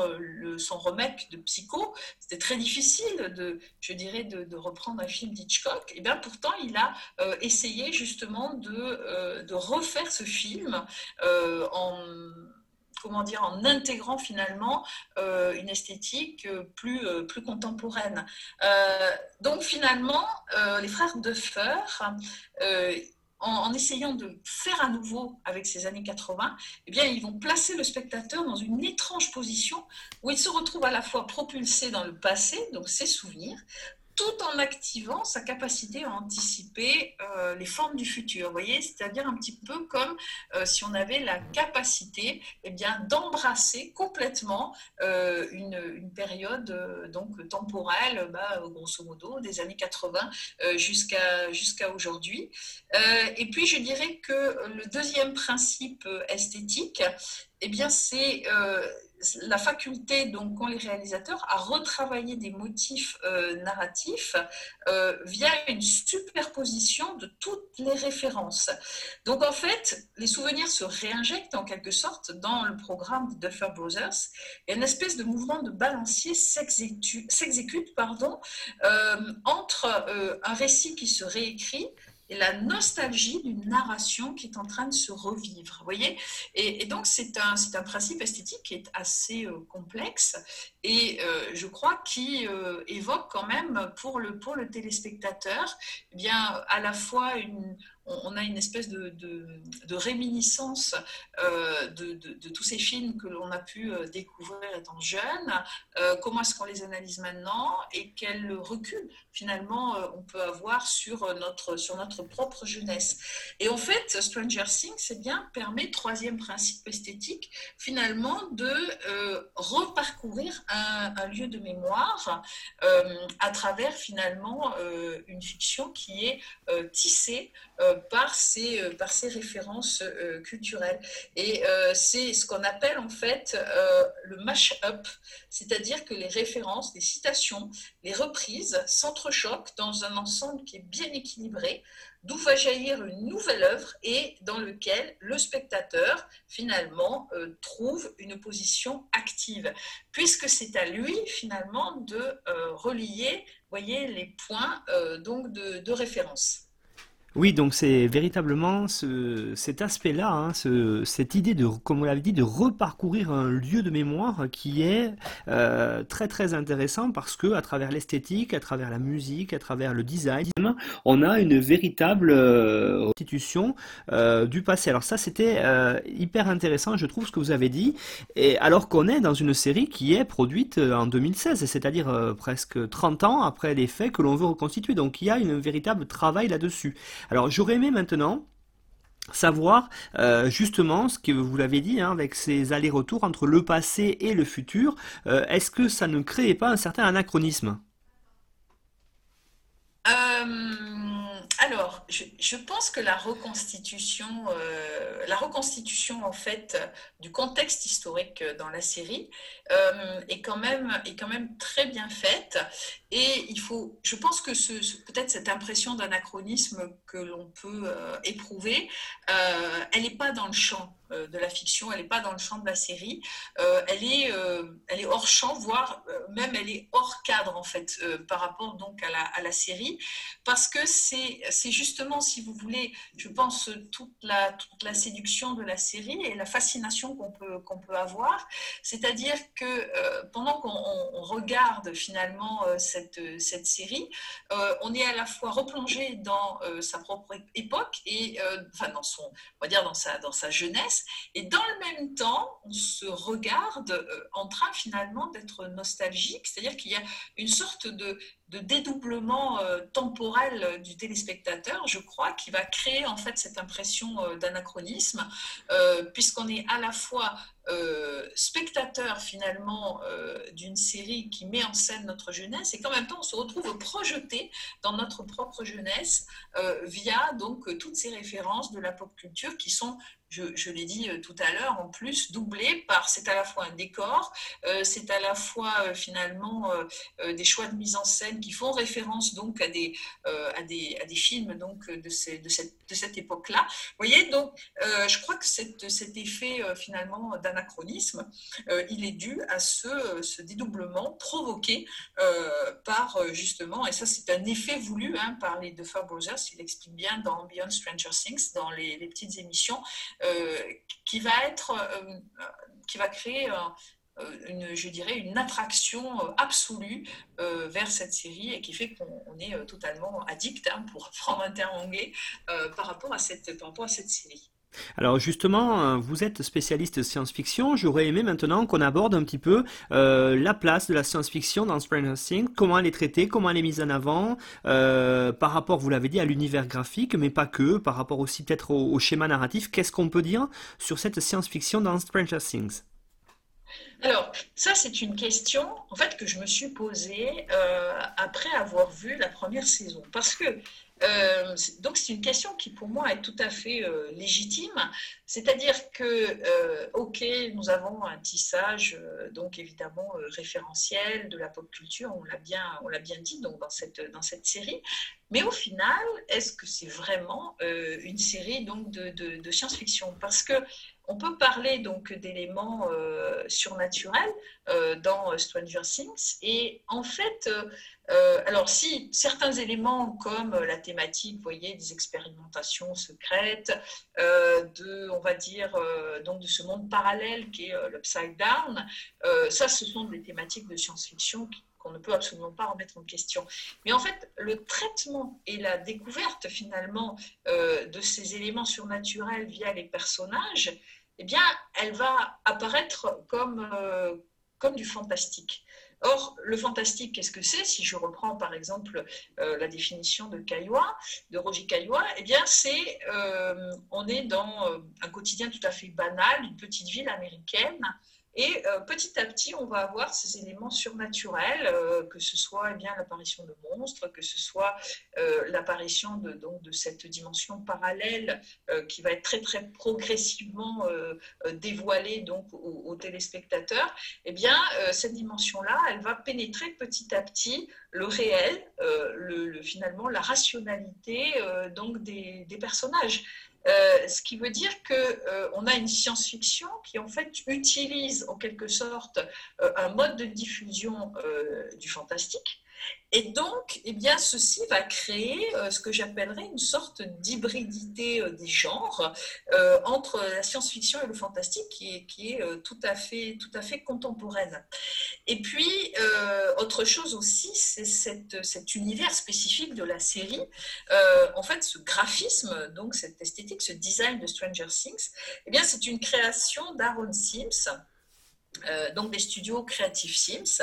son remake de Psycho. C'était très difficile, de, je dirais, de, reprendre un film d'Hitchcock. Et bien pourtant, il a essayé justement de, de refaire ce film en comment dire, en intégrant finalement euh, une esthétique euh, plus, euh, plus contemporaine. donc finalement, les frères Duffer, en, en, essayant de faire à nouveau avec ces années 80, eh bien, ils vont placer le spectateur dans une étrange position où il se retrouve à la fois propulsé dans le passé, donc ses souvenirs, tout en activant sa capacité à anticiper euh, les formes du futur. Vous voyez, c'est-à-dire un petit peu comme euh, si on avait la capacité eh bien, d'embrasser complètement euh, une, période donc, temporelle, bah, grosso modo, des années 80 jusqu'à aujourd'hui. et puis, je dirais que le deuxième principe esthétique, eh bien, c'est la faculté, donc, qu'ont les réalisateurs à retravailler des motifs euh, narratifs euh, via une superposition de toutes les références. Donc, en fait, les souvenirs se réinjectent en quelque sorte dans le programme de Duffer Brothers et une espèce de mouvement de balancier s'exécute pardon, euh, entre un récit qui se réécrit et la nostalgie d'une narration qui est en train de se revivre. Voyez? Et, donc, c'est un, un principe esthétique qui est assez complexe et je crois qui évoque quand même pour le, pour le téléspectateur eh bien, à la fois une, on, a une espèce de, réminiscence euh, de, tous ces films que l'on a pu euh, découvrir étant jeune, euh, comment est-ce qu'on les analyse maintenant et quel recul finalement on peut avoir sur notre, sur notre propre jeunesse. Et en fait, Stranger Things, c'est bien, permet, troisième principe esthétique, finalement de reparcourir un, lieu de mémoire à travers finalement une fiction qui est tissée par ces, euh, par ces références euh, culturelles. Et euh, c'est ce qu'on appelle en fait le mash-up, c'est-à-dire que les références, les citations, les reprises s'entrechoquent dans un ensemble qui est bien équilibré, d'où va jaillir une nouvelle œuvre et dans lequel le spectateur finalement trouve une position active, puisque c'est à lui finalement de relier, voyez, les points donc de, de référence. Oui, donc c'est véritablement ce, cet aspect-là, hein, ce, cette idée de, comme on l'avait dit, de reparcourir un lieu de mémoire qui est euh, très très intéressant parce que à travers l'esthétique, à travers la musique, à travers le design, on a une véritable euh, restitution euh, du passé. Alors ça, c'était hyper intéressant, je trouve, ce que vous avez dit. Et alors qu'on est dans une série qui est produite en 2016, c'est-à-dire presque 30 ans après les faits que l'on veut reconstituer. Donc il y a un véritable travail là-dessus. Alors j'aurais aimé maintenant savoir euh, justement ce que vous l'avez dit hein, avec ces allers-retours entre le passé et le futur. Euh, est-ce que ça ne crée pas un certain anachronisme? Euh, alors, je, pense que la reconstitution, euh, la reconstitution en fait du contexte historique dans la série euh, est quand même très bien faite. Et il faut, je pense que peut-être cette impression d'anachronisme que l'on peut euh, éprouver, elle n'est pas dans le champ de la fiction, elle n'est pas dans le champ de la série. elle est elle est hors champ, voire même elle est hors cadre en fait par rapport donc à la, à la série, parce que c'est justement, si vous voulez, je pense, toute la, toute la séduction de la série et la fascination qu'on peut, peut avoir. C'est-à-dire que euh, pendant qu'on regarde finalement euh, cette, cette série, euh, on est à la fois replongé dans sa propre époque et, enfin, dans son, on va dire, dans sa, dans sa jeunesse, et dans le même temps, on se regarde en train finalement d'être nostalgique, c'est-à-dire qu'il y a une sorte de de dédoublement euh, temporel du téléspectateur, je crois, qui va créer en fait cette impression euh, d'anachronisme, euh, puisqu'on est à la fois spectateur finalement d'une série qui met en scène notre jeunesse et qu'en même temps on se retrouve projeté dans notre propre jeunesse via donc toutes ces références de la pop culture qui sont je, l'ai dit euh, tout à l'heure, en plus, doublé par, c'est à la fois un décor, euh, c'est à la fois euh, finalement des choix de mise en scène qui font référence donc à des, à des, à des films donc, de, ces, de cette, de cette époque-là. Vous voyez, donc je crois que cette, cet effet finalement d'anachronisme, il est dû à ce, ce dédoublement provoqué par justement, et ça c'est un effet voulu hein, par les deux Brothers, il explique bien dans Beyond Stranger Things, dans les, les petites émissions, euh, qui va être, euh, qui va créer une, je dirais, une attraction absolue vers cette série et qui fait qu'on est totalement addict, hein, pour prendre un terme anglais, par, rapport à cette, par rapport à cette série. Alors justement, euh, vous êtes spécialiste science-fiction. J'aurais aimé maintenant qu'on aborde un petit peu euh, la place de la science-fiction dans Stranger Things, comment elle est traitée, comment elle est mise en avant, euh, par rapport, vous l'avez dit, à l'univers graphique, mais pas que, par rapport aussi peut-être au, schéma narratif. Qu'est-ce qu'on peut dire sur cette science-fiction dans Stranger Things? Alors, ça, c'est une question, en fait, que je me suis posée après avoir vu la première saison. Parce que euh, donc c'est une question qui pour moi est tout à fait euh, légitime, c'est-à-dire que euh, ok nous avons un tissage donc évidemment référentiel de la pop culture, on l'a bien bien dit donc dans cette dans cette série, mais au final est-ce que c'est vraiment une série donc de, de, de science-fiction? Parce que on peut parler donc d'éléments surnaturels dans Stranger Things et en fait Euh, alors, si certains éléments comme la thématique, voyez, des expérimentations secrètes, euh, de, on va dire, euh, donc de ce monde parallèle qui est l'Upside Down, ça, ce sont des thématiques de science-fiction qu'on ne peut absolument pas remettre en question. Mais en fait, le traitement et la découverte finalement de ces éléments surnaturels via les personnages, eh bien, elle va apparaître comme, comme du fantastique. Or, le fantastique, qu'est-ce que c'est? Si je reprends par exemple euh, la définition de de Roger Caillois, eh bien, c'est, euh, on est dans euh, un quotidien tout à fait banal, une petite ville américaine, et euh, petit à petit, on va avoir ces éléments surnaturels, euh, que ce soit eh bien l'apparition de monstres, que ce soit euh, l'apparition de, de cette dimension parallèle qui va être très très progressivement dévoilée donc aux, téléspectateurs. Eh bien, cette dimension-là, elle va pénétrer petit à petit le réel, le, finalement la rationalité donc des, personnages. Euh, ce qui veut dire qu'on euh, a une science-fiction qui en fait utilise en quelque sorte euh, un mode de diffusion du fantastique et donc, eh bien, ceci va créer euh, ce que j'appellerais une sorte d'hybridité euh, des genres euh, entre la science-fiction et le fantastique qui est, tout, à fait, tout à fait contemporaine. Et puis, autre chose aussi, c'est cet univers spécifique de la série. en fait, ce graphisme, donc cette esthétique, ce design de Stranger Things, eh bien, c'est une création d'Aaron Sims euh, donc des studios Creative Sims.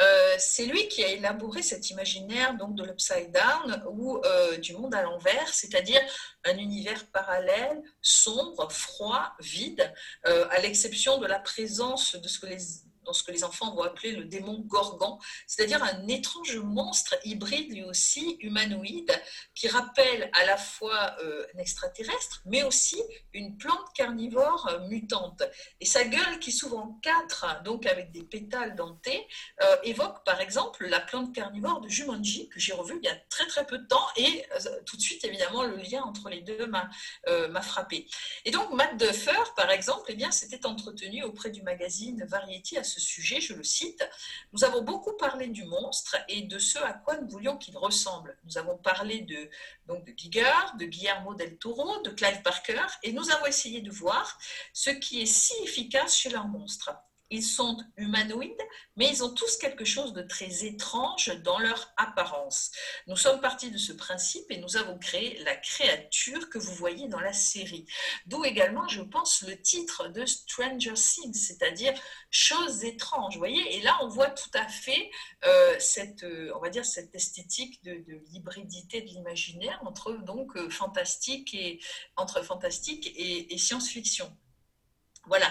Euh, c'est lui qui a élaboré cet imaginaire donc de l'upside down ou euh, du monde à l'envers, c'est-à-dire un univers parallèle, sombre, froid, vide, à l'exception de la présence de ce que les dans ce que les enfants vont appeler le démon Gorgon, c'est-à-dire un étrange monstre hybride lui aussi humanoïde qui rappelle à la fois euh, un extraterrestre mais aussi une plante carnivore euh, mutante. Et sa gueule qui s'ouvre en quatre, donc avec des pétales dentés, euh, évoque par exemple la plante carnivore de Jumanji que j'ai revue il y a très très peu de temps et tout de suite évidemment le lien entre les deux m'a frappé. Et donc Matt Duffer par exemple, eh bien s'était entretenu auprès du magazine Variety à ce sujet, je le cite, nous avons beaucoup parlé du monstre et de ce à quoi nous voulions qu'il ressemble. Nous avons parlé de, donc, de Giger, de Guillermo del Toro, de Clive Barker, et nous avons essayé de voir ce qui est si efficace chez leur monstre. Ils sont humanoïdes, mais ils ont tous quelque chose de très étrange dans leur apparence. Nous sommes partis de ce principe et nous avons créé la créature que vous voyez dans la série. D'où également, je pense, le titre de Stranger Things, c'est-à-dire choses étranges. Voyez, et là, on voit tout à fait euh, cette, euh, on va dire, cette esthétique de, l'hybridité de l'imaginaire entre euh, fantastique et entre fantastique et science-fiction. Voilà.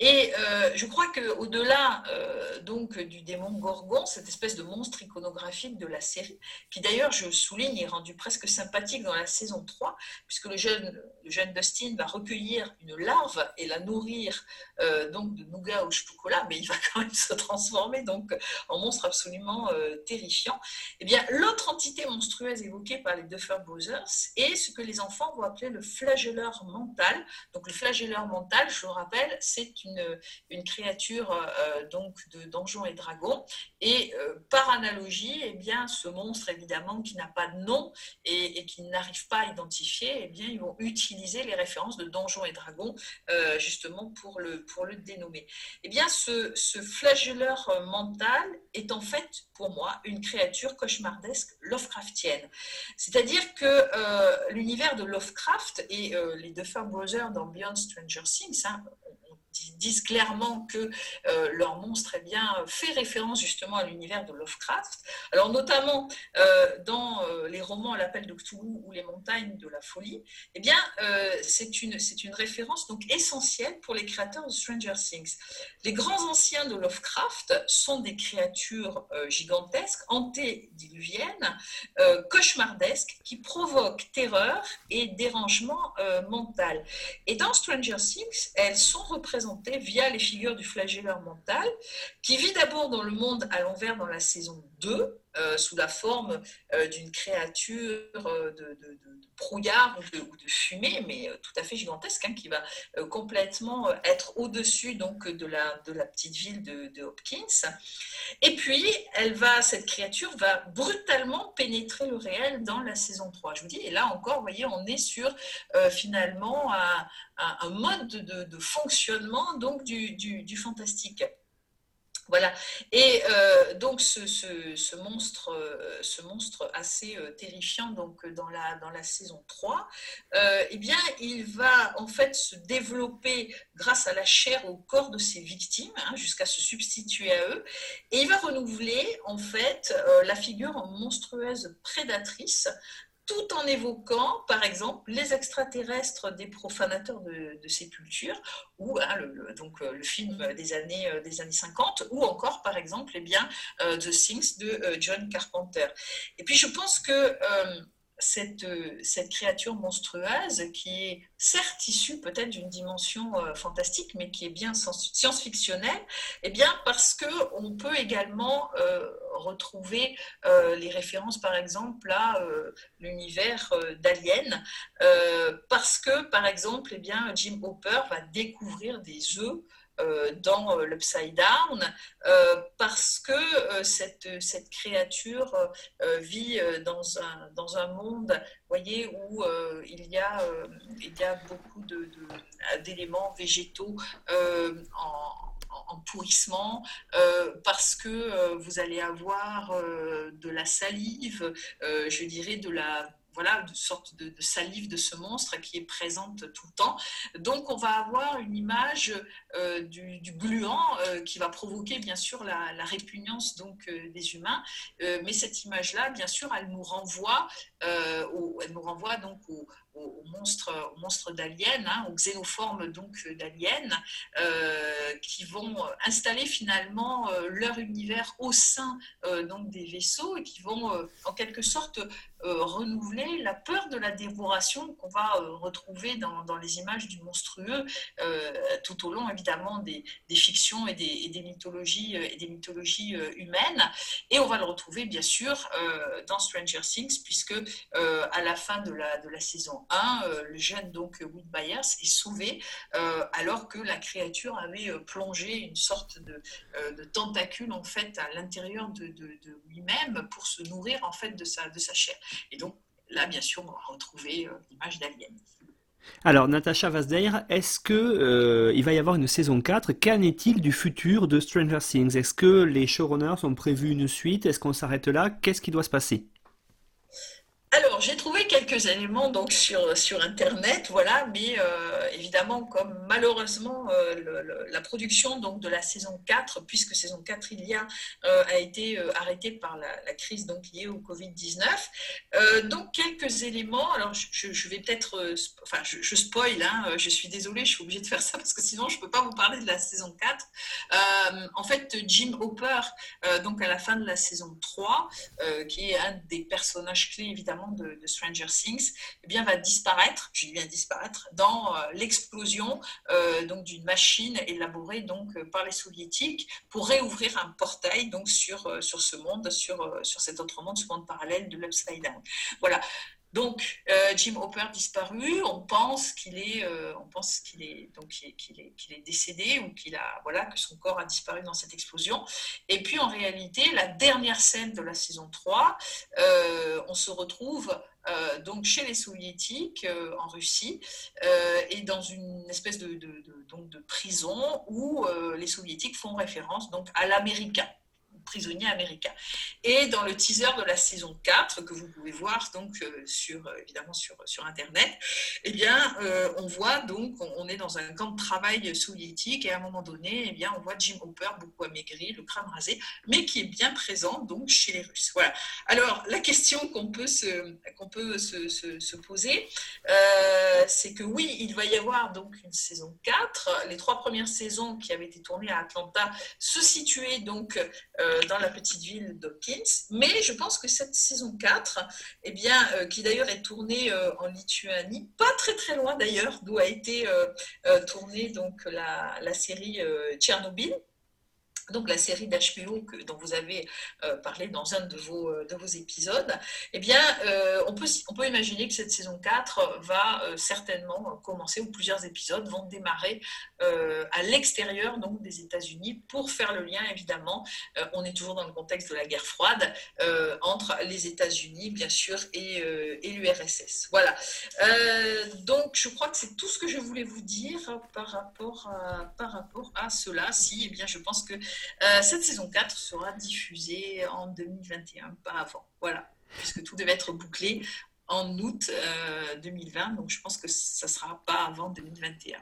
Et euh, je crois qu'au-delà euh, donc du démon Gorgon, cette espèce de monstre iconographique de la série, qui d'ailleurs, je souligne, est rendu presque sympathique dans la saison 3, puisque le jeune, le jeune Dustin va recueillir une larve et la nourrir euh, donc de nougat au chocolat, mais il va quand même se transformer donc en monstre absolument terrifiant. Eh bien, l'autre entité monstrueuse évoquée par les Duffer Brothers est ce que les enfants vont appeler le flagelleur mental. Donc, le flagelleur mental, je le rappelle, c'est une, créature euh, donc de Donjons et Dragons. Et euh, par analogie, eh bien, ce monstre, évidemment, qui n'a pas de nom et, qui n'arrive pas à identifier, eh bien, ils vont utiliser les références de Donjons et Dragons euh, justement pour le, pour le dénommer. Eh bien, ce, flagelleur mental est en fait, pour moi, une créature cauchemardesque Lovecraftienne. C'est-à-dire que l'univers de Lovecraft et les Duffer Brothers dans Beyond Stranger Things, hein, disent clairement que euh, leur monstre eh bien, fait référence justement à l'univers de Lovecraft. Alors notamment euh, dans euh, les romans L'appel de Cthulhu ou Les montagnes de la folie, eh bien, c'est une, une référence donc essentielle pour les créateurs de Stranger Things. Les grands anciens de Lovecraft sont des créatures gigantesques, antédiluviennes, cauchemardesques, qui provoquent terreur et dérangement mental. Et dans Stranger Things, elles sont représentées via les figures du flagelleur mental, qui vit d'abord dans le monde à l'envers dans la saison 2, sous la forme d'une créature de, brouillard ou de, fumée, mais tout à fait gigantesque, hein, qui va complètement être au-dessus donc de la, de la petite ville de, Hopkins. Et puis, elle va, cette créature va brutalement pénétrer le réel dans la saison 3. Je vous dis, et là encore, vous voyez, on est sur finalement un, mode de, fonctionnement donc du fantastique. Voilà. Et euh, donc ce, monstre, euh, ce monstre assez euh, terrifiant donc dans la, dans la saison 3, eh bien, il va en fait se développer grâce à la chair au corps de ses victimes hein, jusqu'à se substituer à eux. Et il va renouveler en fait la figure monstrueuse prédatrice tout en évoquant, par exemple, les extraterrestres des profanateurs de, sépultures, ou hein, le, donc, euh, le film des années, euh, des années 50, ou encore, par exemple, eh bien, euh, The Things de John Carpenter. Et puis, je pense que cette, euh, cette, créature monstrueuse qui est certes issue peut-être d'une dimension euh, fantastique, mais qui est bien science-fictionnelle, eh bien parce qu'on peut également euh, retrouver les références, par exemple, à l'univers d'Alien, parce que, par exemple, eh bien, Jim Hopper va découvrir des œufs dans euh, l'Upside Down euh, parce que cette, cette créature vit dans un, dans un monde voyez, où il, y a, il y a beaucoup d'éléments de, végétaux en, pourrissement parce que vous allez avoir de la salive, je dirais de la voilà, de sorte de, salive de ce monstre qui est présente tout le temps. Donc, on va avoir une image euh, du, gluant euh, qui va provoquer, bien sûr, la, répugnance donc, euh, des humains. mais cette image-là, bien sûr, elle nous renvoie, elle nous renvoie donc au, aux monstres d'aliens, hein, aux xénoformes donc d'aliens, euh, qui vont installer finalement leur univers au sein donc des vaisseaux et qui vont en quelque sorte renouveler la peur de la dévoration qu'on va retrouver dans, les images du monstrueux tout au long évidemment des, fictions et des, mythologies et des mythologies humaines. Et on va le retrouver bien sûr dans Stranger Things puisque à la fin de la, de saison euh, le jeune donc Will Byers est sauvé euh, alors que la créature avait euh, plongé une sorte de, tentacule en fait à l'intérieur de, lui-même pour se nourrir en fait de de sa chair. Et donc là, bien sûr, on va retrouver l'image d'Alien. Alors, Natacha Vazdeir, est-ce que il va y avoir une saison 4 Qu'en est-il du futur de Stranger Things? Est-ce que les showrunners ont prévu une suite? Est-ce qu'on s'arrête là? Qu'est-ce qui doit se passer? Alors, j'ai trouvé quelques éléments donc sur, sur Internet, voilà, mais euh, évidemment, comme malheureusement euh, la production donc de la saison 4, puisque saison 4 il y a, euh, a été arrêtée par la, crise donc liée au Covid-19. donc, quelques éléments, alors je, vais peut-être, enfin, je, spoil, hein, je suis désolée, je suis obligée de faire ça parce que sinon je ne peux pas vous parler de la saison 4. en fait, Jim Hopper, donc à la fin de la saison 3, qui est un des personnages clés évidemment de, Stranger Things, eh bien, va disparaître, je dis bien disparaître, dans euh, l'explosion euh, d'une machine élaborée donc euh, par les soviétiques pour réouvrir un portail donc sur, sur ce monde, sur, sur cet autre monde, ce monde parallèle de l'Upside Down. Voilà. Donc, euh, Jim Hopper disparu, on pense qu'il est, euh, on pense qu'il est, décédé ou qu'il a, voilà, que son corps a disparu dans cette explosion. Et puis, en réalité, la dernière scène de la saison 3, euh, on se retrouve donc chez les soviétiques en Russie et dans une espèce de, de, de prison où les soviétiques font référence donc à l'américain prisonnier américain. Et dans le teaser de la saison 4, que vous pouvez voir donc euh, sur, euh, évidemment sur, sur Internet, eh bien, euh, on voit donc, on est dans un camp de travail soviétique et à un moment donné, eh bien, on voit Jim Hopper beaucoup amaigri, le crâne rasé, mais qui est bien présent donc chez les Russes. Voilà. Alors, la question qu'on peut se, qu'on peut se, se, poser, c'est que oui, il va y avoir donc une saison 4. Les trois premières saisons qui avaient été tournées à Atlanta se situaient donc euh, dans la petite ville d'Hawkins. Mais je pense que cette saison 4, eh bien, euh, qui d'ailleurs est tournée euh, en Lituanie, pas très très loin d'ailleurs, d'où a été tournée donc la série Tchernobyl, donc la série d'HBO dont vous avez euh, parlé dans un de vos, euh, de vos épisodes, eh bien, euh, on, peut, on peut imaginer que cette saison 4 va certainement commencer, ou plusieurs épisodes vont démarrer à l'extérieur donc, des États-Unis pour faire le lien, évidemment, on est toujours dans le contexte de la guerre froide, entre les États-Unis, bien sûr, et, et l'URSS. Voilà. donc, je crois que c'est tout ce que je voulais vous dire par rapport à, par rapport à cela. Si, eh bien, je pense que euh, cette saison 4 sera diffusée en 2021, pas avant. Voilà, puisque tout devait être bouclé en août 2020, euh, donc je pense que ça ne sera pas avant 2021.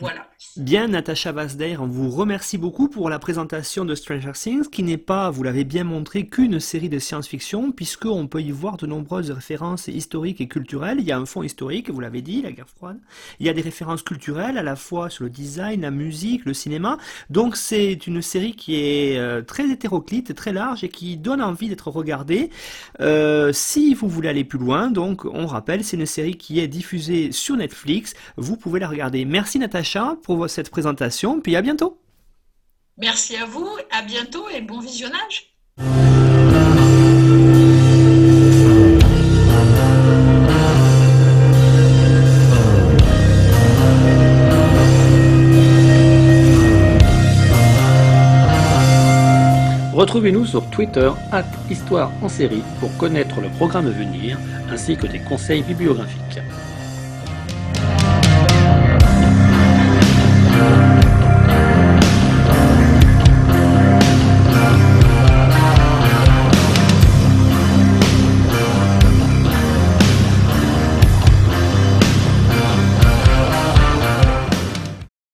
Voilà. Bien, Natacha Vasdeir, on vous remercie beaucoup pour la présentation de Stranger Things, qui n'est pas, vous l'avez bien montré, qu'une série de science-fiction, puisqu'on peut y voir de nombreuses références historiques et culturelles. Il y a un fond historique, vous l'avez dit, la guerre froide. Il y a des références culturelles, à la fois sur le design, la musique, le cinéma. Donc c'est une série qui est euh, très hétéroclite, très large et qui donne envie d'être regardée. Euh, si vous voulez aller plus loin, donc on rappelle, c'est une série qui est diffusée sur Netflix. Vous pouvez la regarder. Merci Natacha pour cette présentation, puis à bientôt. Merci à vous, à bientôt et bon visionnage. Retrouvez-nous sur Twitter, at Histoire en série, pour connaître le programme à venir ainsi que des conseils bibliographiques.